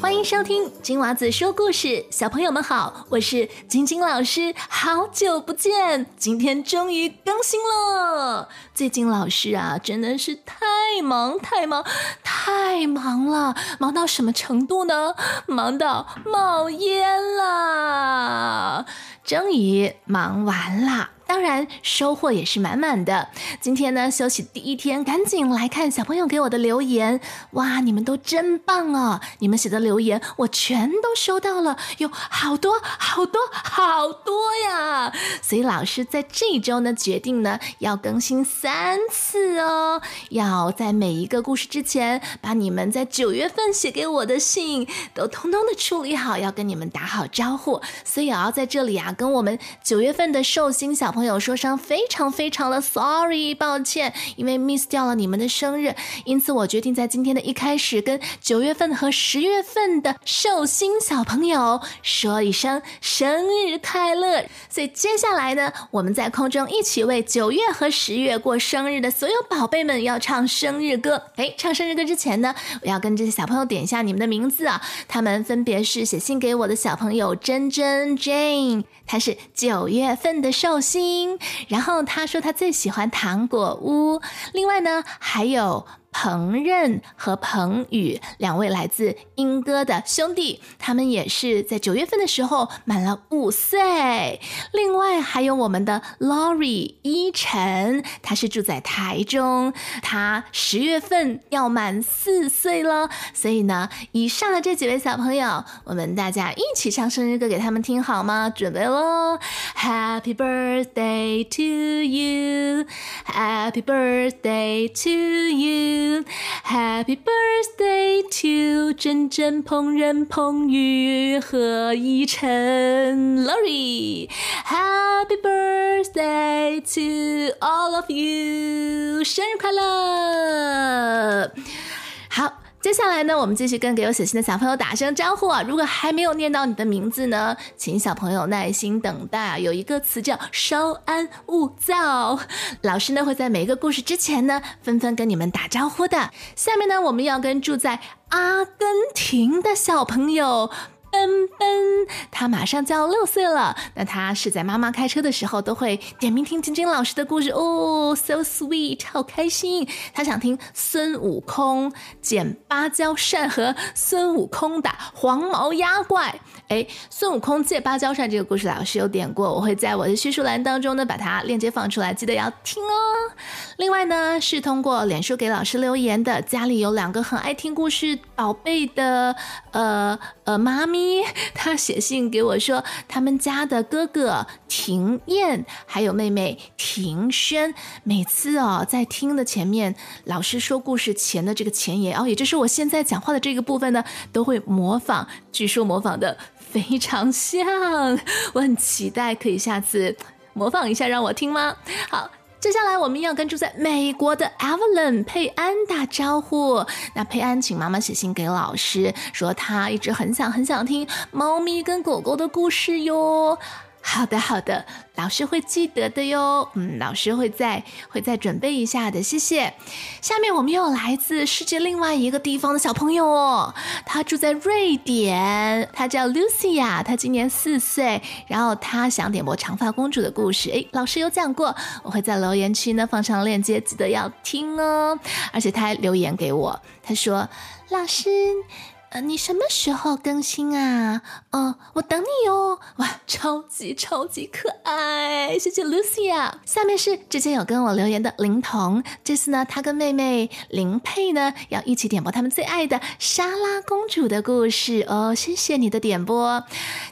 欢迎收听金娃子说故事，小朋友们好，我是晶晶老师，好久不见，今天终于更新了。最近老师啊，真的是太忙太忙太忙了，忙到什么程度呢？忙到冒烟了，终于忙完了。当然，收获也是满满的。今天呢，休息第一天，赶紧来看小朋友给我的留言。哇，你们都真棒哦！你们写的留言我全都收到了，有好多好多好多呀。所以老师在这一周呢，决定呢要更新三次哦。要在每一个故事之前，把你们在九月份写给我的信都通通的处理好，要跟你们打好招呼。所以也要在这里啊，跟我们九月份的寿星小。朋友说声非常非常的 sorry，抱歉，因为 miss 掉了你们的生日，因此我决定在今天的一开始跟九月份和十月份的寿星小朋友说一声生日快乐。所以接下来呢，我们在空中一起为九月和十月过生日的所有宝贝们要唱生日歌。哎，唱生日歌之前呢，我要跟这些小朋友点一下你们的名字啊，他们分别是写信给我的小朋友珍珍 Jane，他是九月份的寿星。然后他说他最喜欢糖果屋，另外呢还有。彭任和彭宇两位来自英歌的兄弟，他们也是在九月份的时候满了五岁。另外还有我们的 Lori 依晨，他是住在台中，他十月份要满四岁了。所以呢，以上的这几位小朋友，我们大家一起唱生日歌给他们听好吗？准备喽！Happy birthday to you，Happy birthday to you。Happy birthday to 真真、烹饪、彭宇和依晨，Lori。Happy birthday to all of you，生日快乐！好。 接下来呢，我们继续跟给有写信的小朋友打声招呼啊！如果还没有念到你的名字呢，请小朋友耐心等待啊！有一个词叫“稍安勿躁”，老师呢会在每一个故事之前呢，纷纷跟你们打招呼的。下面呢，我们要跟住在阿根廷的小朋友。奔奔，他马上就要六岁了。那他是在妈妈开车的时候都会点名听晶晶老师的故事哦，so sweet，好开心。他想听孙悟空捡芭蕉扇和孙悟空打黄毛鸭怪。哎，孙悟空借芭蕉扇这个故事老师有点过，我会在我的叙述栏当中呢把它链接放出来，记得要听哦。另外呢是通过脸书给老师留言的，家里有两个很爱听故事宝贝的，呃呃妈咪。他写信给我说，他们家的哥哥庭燕还有妹妹庭轩，每次哦在听的前面，老师说故事前的这个前言哦，也就是我现在讲话的这个部分呢，都会模仿，据说模仿的非常像，我很期待可以下次模仿一下让我听吗？好。接下来我们要跟住在美国的 Evelyn 佩安打招呼。那佩安请妈妈写信给老师，说她一直很想很想听猫咪跟狗狗的故事哟。好的，好的，老师会记得的哟。嗯，老师会再会再准备一下的，谢谢。下面我们有来自世界另外一个地方的小朋友哦，他住在瑞典，他叫 Lucia，他今年四岁，然后他想点播长发公主的故事。诶，老师有讲过，我会在留言区呢放上链接，记得要听哦。而且他还留言给我，他说：“老师。”呃你什么时候更新啊？哦，我等你哦！哇，超级超级可爱，谢谢 Lucia。下面是之前有跟我留言的林彤，这次呢，他跟妹妹林佩呢要一起点播他们最爱的莎拉公主的故事哦。谢谢你的点播。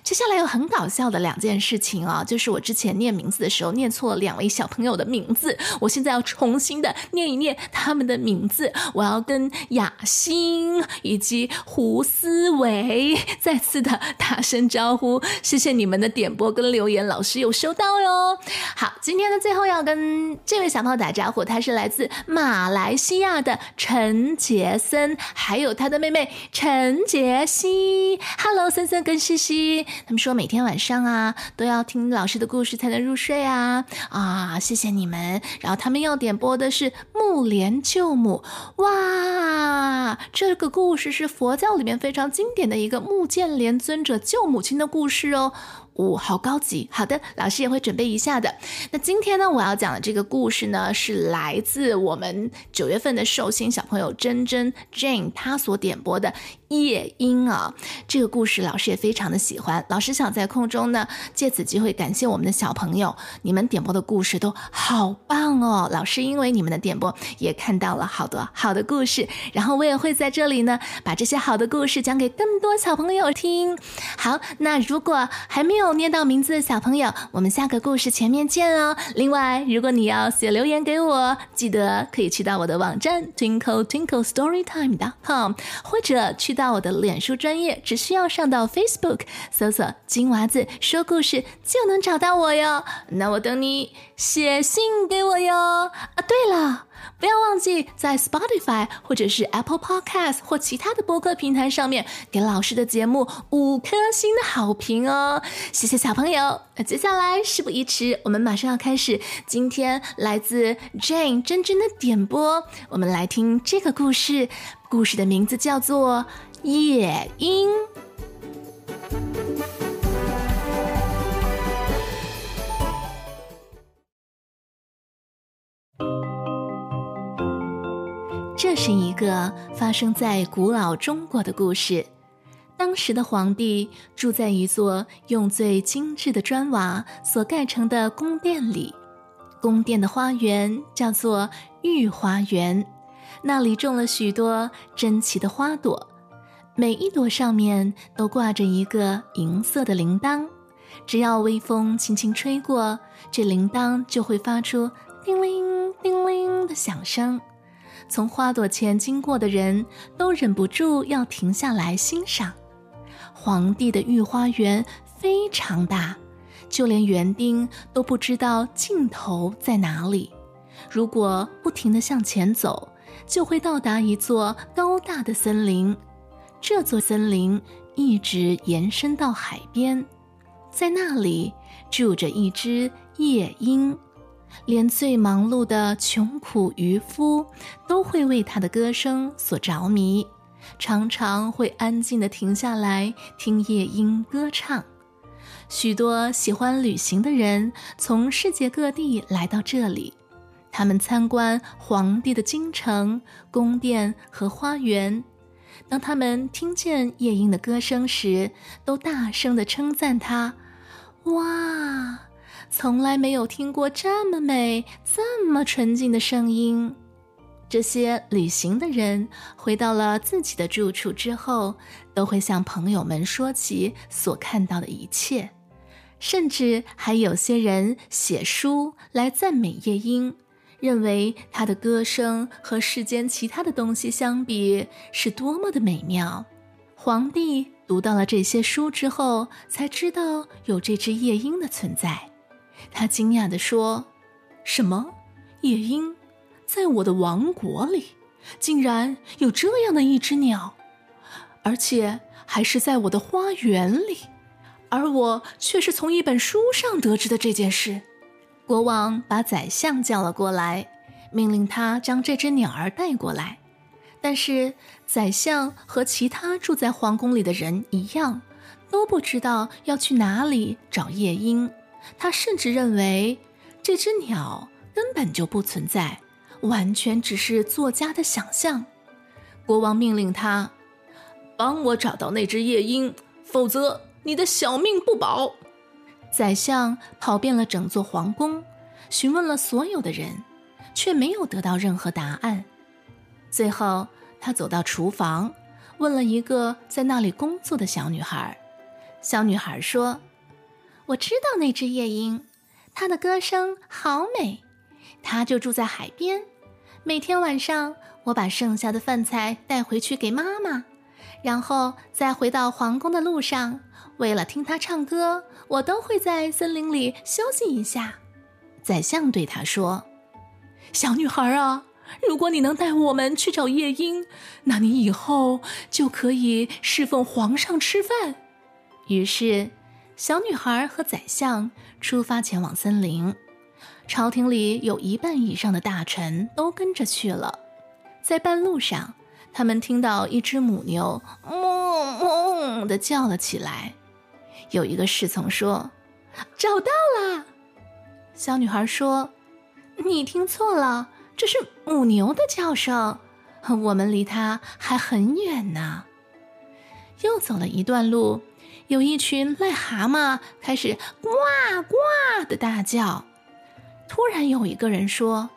接下来有很搞笑的两件事情啊，就是我之前念名字的时候念错了两位小朋友的名字，我现在要重新的念一念他们的名字。我要跟雅欣以及胡。吴思维再次的大声招呼，谢谢你们的点播跟留言，老师有收到哟。好，今天的最后要跟这位小朋友打招呼，他是来自马来西亚的陈杰森，还有他的妹妹陈杰西。Hello，森森跟西西，他们说每天晚上啊都要听老师的故事才能入睡啊啊，谢谢你们。然后他们要点播的是木莲救母，哇，这个故事是佛教。里面非常经典的一个木剑连尊者救母亲的故事哦。哦，好高级。好的，老师也会准备一下的。那今天呢，我要讲的这个故事呢，是来自我们九月份的寿星小朋友珍珍 Jane 她所点播的夜莺啊。这个故事老师也非常的喜欢。老师想在空中呢，借此机会感谢我们的小朋友，你们点播的故事都好棒哦。老师因为你们的点播，也看到了好多好的故事，然后我也会在这里呢，把这些好的故事讲给更多小朋友听。好，那如果还没有。有念到名字的小朋友，我们下个故事前面见哦。另外，如果你要写留言给我，记得可以去到我的网站 twinkle twinkle storytime dot com，或者去到我的脸书专业，只需要上到 Facebook 搜索“金娃子说故事”就能找到我哟。那我等你写信给我哟。啊，对了。不要忘记在 Spotify 或者是 Apple Podcast 或其他的播客平台上面给老师的节目五颗星的好评哦！谢谢小朋友。那接下来事不宜迟，我们马上要开始今天来自 Jane 真真的点播。我们来听这个故事，故事的名字叫做《夜莺》。这是一个发生在古老中国的故事。当时的皇帝住在一座用最精致的砖瓦所盖成的宫殿里，宫殿的花园叫做御花园，那里种了许多珍奇的花朵，每一朵上面都挂着一个银色的铃铛，只要微风轻轻吹过，这铃铛就会发出叮铃叮铃的响声。从花朵前经过的人都忍不住要停下来欣赏。皇帝的御花园非常大，就连园丁都不知道尽头在哪里。如果不停地向前走，就会到达一座高大的森林。这座森林一直延伸到海边，在那里住着一只夜莺。连最忙碌的穷苦渔夫都会为他的歌声所着迷，常常会安静地停下来听夜莺歌唱。许多喜欢旅行的人从世界各地来到这里，他们参观皇帝的京城、宫殿和花园。当他们听见夜莺的歌声时，都大声地称赞他：“哇！”从来没有听过这么美、这么纯净的声音。这些旅行的人回到了自己的住处之后，都会向朋友们说起所看到的一切，甚至还有些人写书来赞美夜莺，认为它的歌声和世间其他的东西相比是多么的美妙。皇帝读到了这些书之后，才知道有这只夜莺的存在。他惊讶地说：“什么？夜莺，在我的王国里，竟然有这样的一只鸟，而且还是在我的花园里，而我却是从一本书上得知的这件事。”国王把宰相叫了过来，命令他将这只鸟儿带过来。但是宰相和其他住在皇宫里的人一样，都不知道要去哪里找夜莺。他甚至认为这只鸟根本就不存在，完全只是作家的想象。国王命令他帮我找到那只夜莺，否则你的小命不保。宰相跑遍了整座皇宫，询问了所有的人，却没有得到任何答案。最后，他走到厨房，问了一个在那里工作的小女孩。小女孩说。我知道那只夜莺，它的歌声好美。它就住在海边。每天晚上，我把剩下的饭菜带回去给妈妈，然后在回到皇宫的路上，为了听它唱歌，我都会在森林里休息一下。宰相对他说：“小女孩啊，如果你能带我们去找夜莺，那你以后就可以侍奉皇上吃饭。”于是。小女孩和宰相出发前往森林，朝廷里有一半以上的大臣都跟着去了。在半路上，他们听到一只母牛“哞哞”的叫了起来。有一个侍从说：“找到了。”小女孩说：“你听错了，这是母牛的叫声，我们离它还很远呢。”又走了一段路，有一群癞蛤蟆开始“呱呱”的大叫。突然有一个人说：“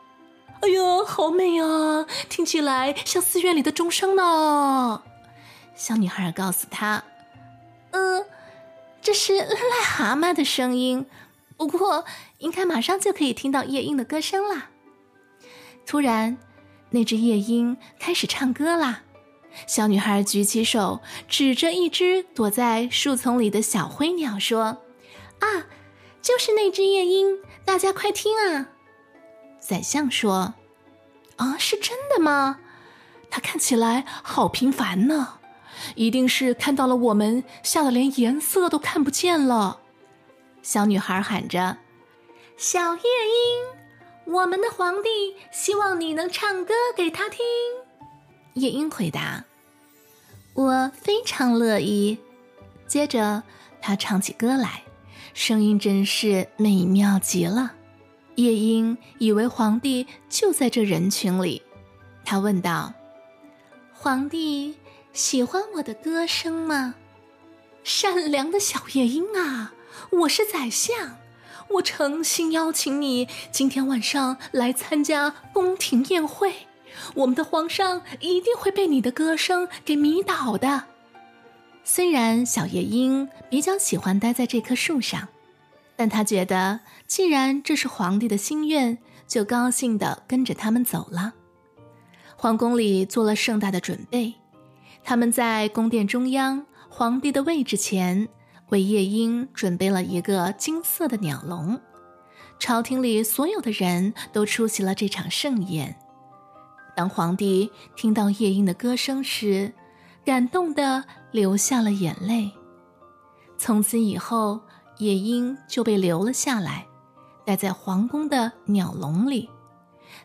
哎呀，好美啊，听起来像寺院里的钟声呢。”小女孩告诉他：“嗯，这是癞蛤蟆的声音，不过应该马上就可以听到夜莺的歌声啦。”突然，那只夜莺开始唱歌啦。小女孩举起手，指着一只躲在树丛里的小灰鸟说：“啊，就是那只夜莺。”大家快听啊！宰相说：“啊，是真的吗？他看起来好平凡呢，一定是看到了我们，吓得连颜色都看不见了。”小女孩喊着：“小夜莺，我们的皇帝希望你能唱歌给他听。”夜莺回答：“我非常乐意。”接着，他唱起歌来。声音真是美妙极了，夜莺以为皇帝就在这人群里，他问道：“皇帝喜欢我的歌声吗？”善良的小夜莺啊，我是宰相，我诚心邀请你今天晚上来参加宫廷宴会，我们的皇上一定会被你的歌声给迷倒的。虽然小夜莺比较喜欢待在这棵树上，但他觉得既然这是皇帝的心愿，就高兴地跟着他们走了。皇宫里做了盛大的准备，他们在宫殿中央皇帝的位置前，为夜莺准备了一个金色的鸟笼。朝廷里所有的人都出席了这场盛宴。当皇帝听到夜莺的歌声时，感动的流下了眼泪。从此以后，夜莺就被留了下来，待在皇宫的鸟笼里。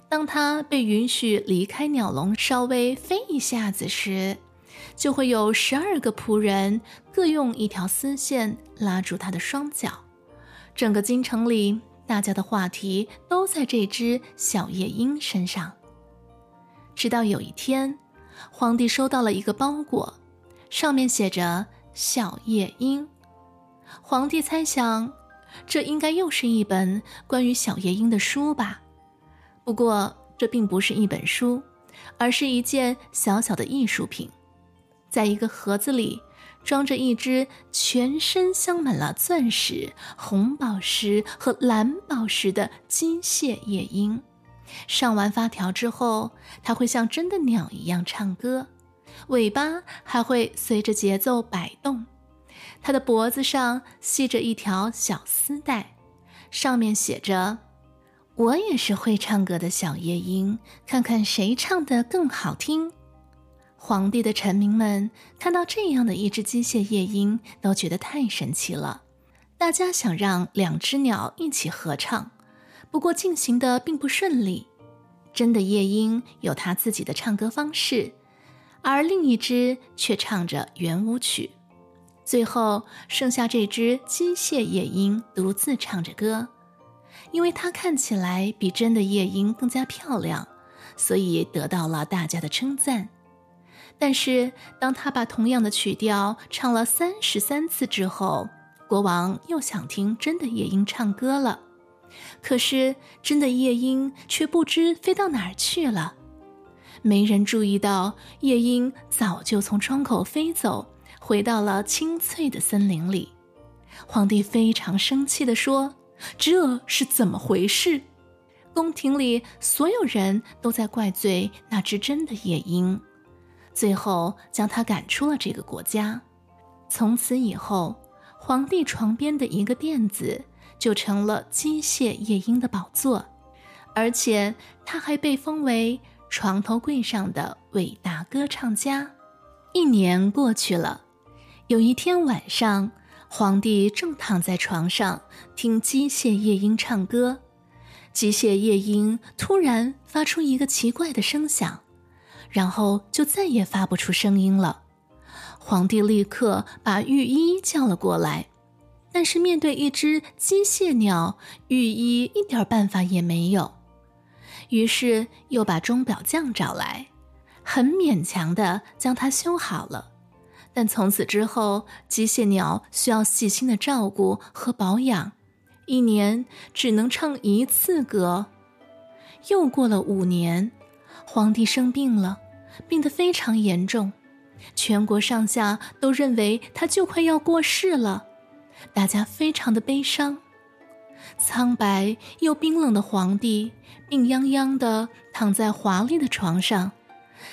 当它被允许离开鸟笼，稍微飞一下子时，就会有十二个仆人各用一条丝线拉住它的双脚。整个京城里，大家的话题都在这只小夜莺身上。直到有一天。皇帝收到了一个包裹，上面写着“小夜莺”。皇帝猜想，这应该又是一本关于小夜莺的书吧。不过，这并不是一本书，而是一件小小的艺术品，在一个盒子里装着一只全身镶满了钻石、红宝石和蓝宝石的机械夜莺。上完发条之后，它会像真的鸟一样唱歌，尾巴还会随着节奏摆动。它的脖子上系着一条小丝带，上面写着：“我也是会唱歌的小夜莺，看看谁唱得更好听。”皇帝的臣民们看到这样的一只机械夜莺，都觉得太神奇了。大家想让两只鸟一起合唱。不过进行的并不顺利，真的夜莺有它自己的唱歌方式，而另一只却唱着圆舞曲。最后剩下这只机械夜莺独自唱着歌，因为它看起来比真的夜莺更加漂亮，所以得到了大家的称赞。但是当他把同样的曲调唱了三十三次之后，国王又想听真的夜莺唱歌了。可是，真的夜莺却不知飞到哪儿去了。没人注意到，夜莺早就从窗口飞走，回到了清脆的森林里。皇帝非常生气地说：“这是怎么回事？”宫廷里所有人都在怪罪那只真的夜莺，最后将他赶出了这个国家。从此以后，皇帝床边的一个垫子。就成了机械夜莺的宝座，而且他还被封为床头柜上的伟大歌唱家。一年过去了，有一天晚上，皇帝正躺在床上听机械夜莺唱歌，机械夜莺突然发出一个奇怪的声响，然后就再也发不出声音了。皇帝立刻把御医叫了过来，但是面对一只机械鸟，御医一点办法也没有。于是又把钟表匠找来，很勉强的将它修好了。但从此之后，机械鸟需要细心的照顾和保养，一年只能唱一次歌。又过了五年，皇帝生病了，病得非常严重，全国上下都认为他就快要过世了，大家非常的悲伤。苍白又冰冷的皇帝病殃殃的躺在华丽的床上，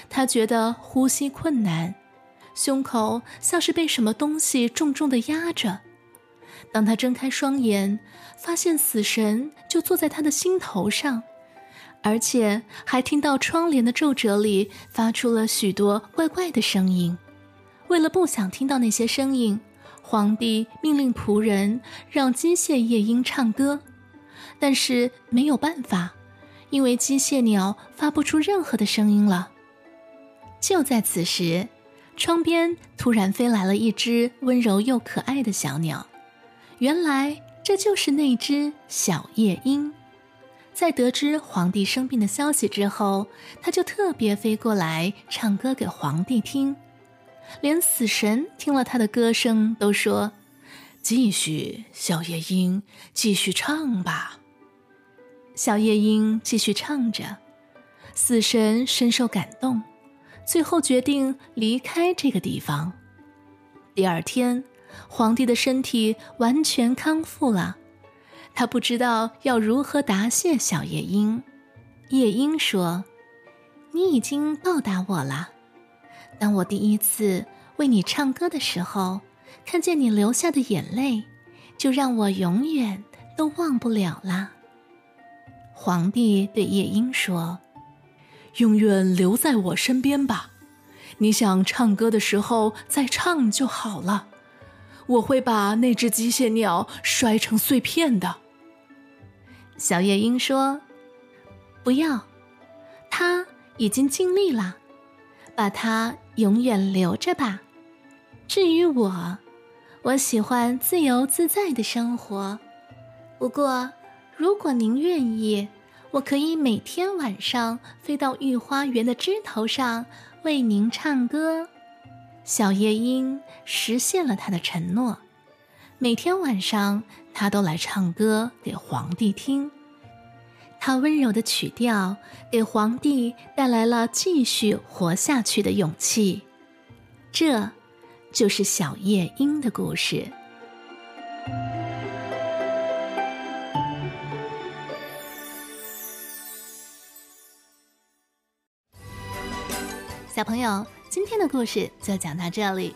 他觉得呼吸困难。胸口像是被什么东西重重的压着。当他睁开双眼，发现死神就坐在他的心头上，而且还听到窗帘的皱褶里发出了许多怪怪的声音。为了不想听到那些声音，皇帝命令仆人让机械夜莺唱歌，但是没有办法，因为机械鸟发不出任何的声音了。就在此时。窗边突然飞来了一只温柔又可爱的小鸟，原来这就是那只小夜莺。在得知皇帝生病的消息之后，它就特别飞过来唱歌给皇帝听，连死神听了他的歌声都说：“继续，小夜莺，继续唱吧。”小夜莺继续唱着，死神深受感动。最后决定离开这个地方。第二天，皇帝的身体完全康复了。他不知道要如何答谢小夜莺。夜莺说：“你已经报答我了。当我第一次为你唱歌的时候，看见你流下的眼泪，就让我永远都忘不了啦。”皇帝对夜莺说。永远留在我身边吧，你想唱歌的时候再唱就好了。我会把那只机械鸟摔成碎片的。小夜莺说：“不要，他已经尽力了，把它永远留着吧。至于我，我喜欢自由自在的生活。不过，如果您愿意。”我可以每天晚上飞到御花园的枝头上为您唱歌。小夜莺实现了他的承诺，每天晚上他都来唱歌给皇帝听。他温柔的曲调给皇帝带来了继续活下去的勇气。这，就是小夜莺的故事。小朋友，今天的故事就讲到这里。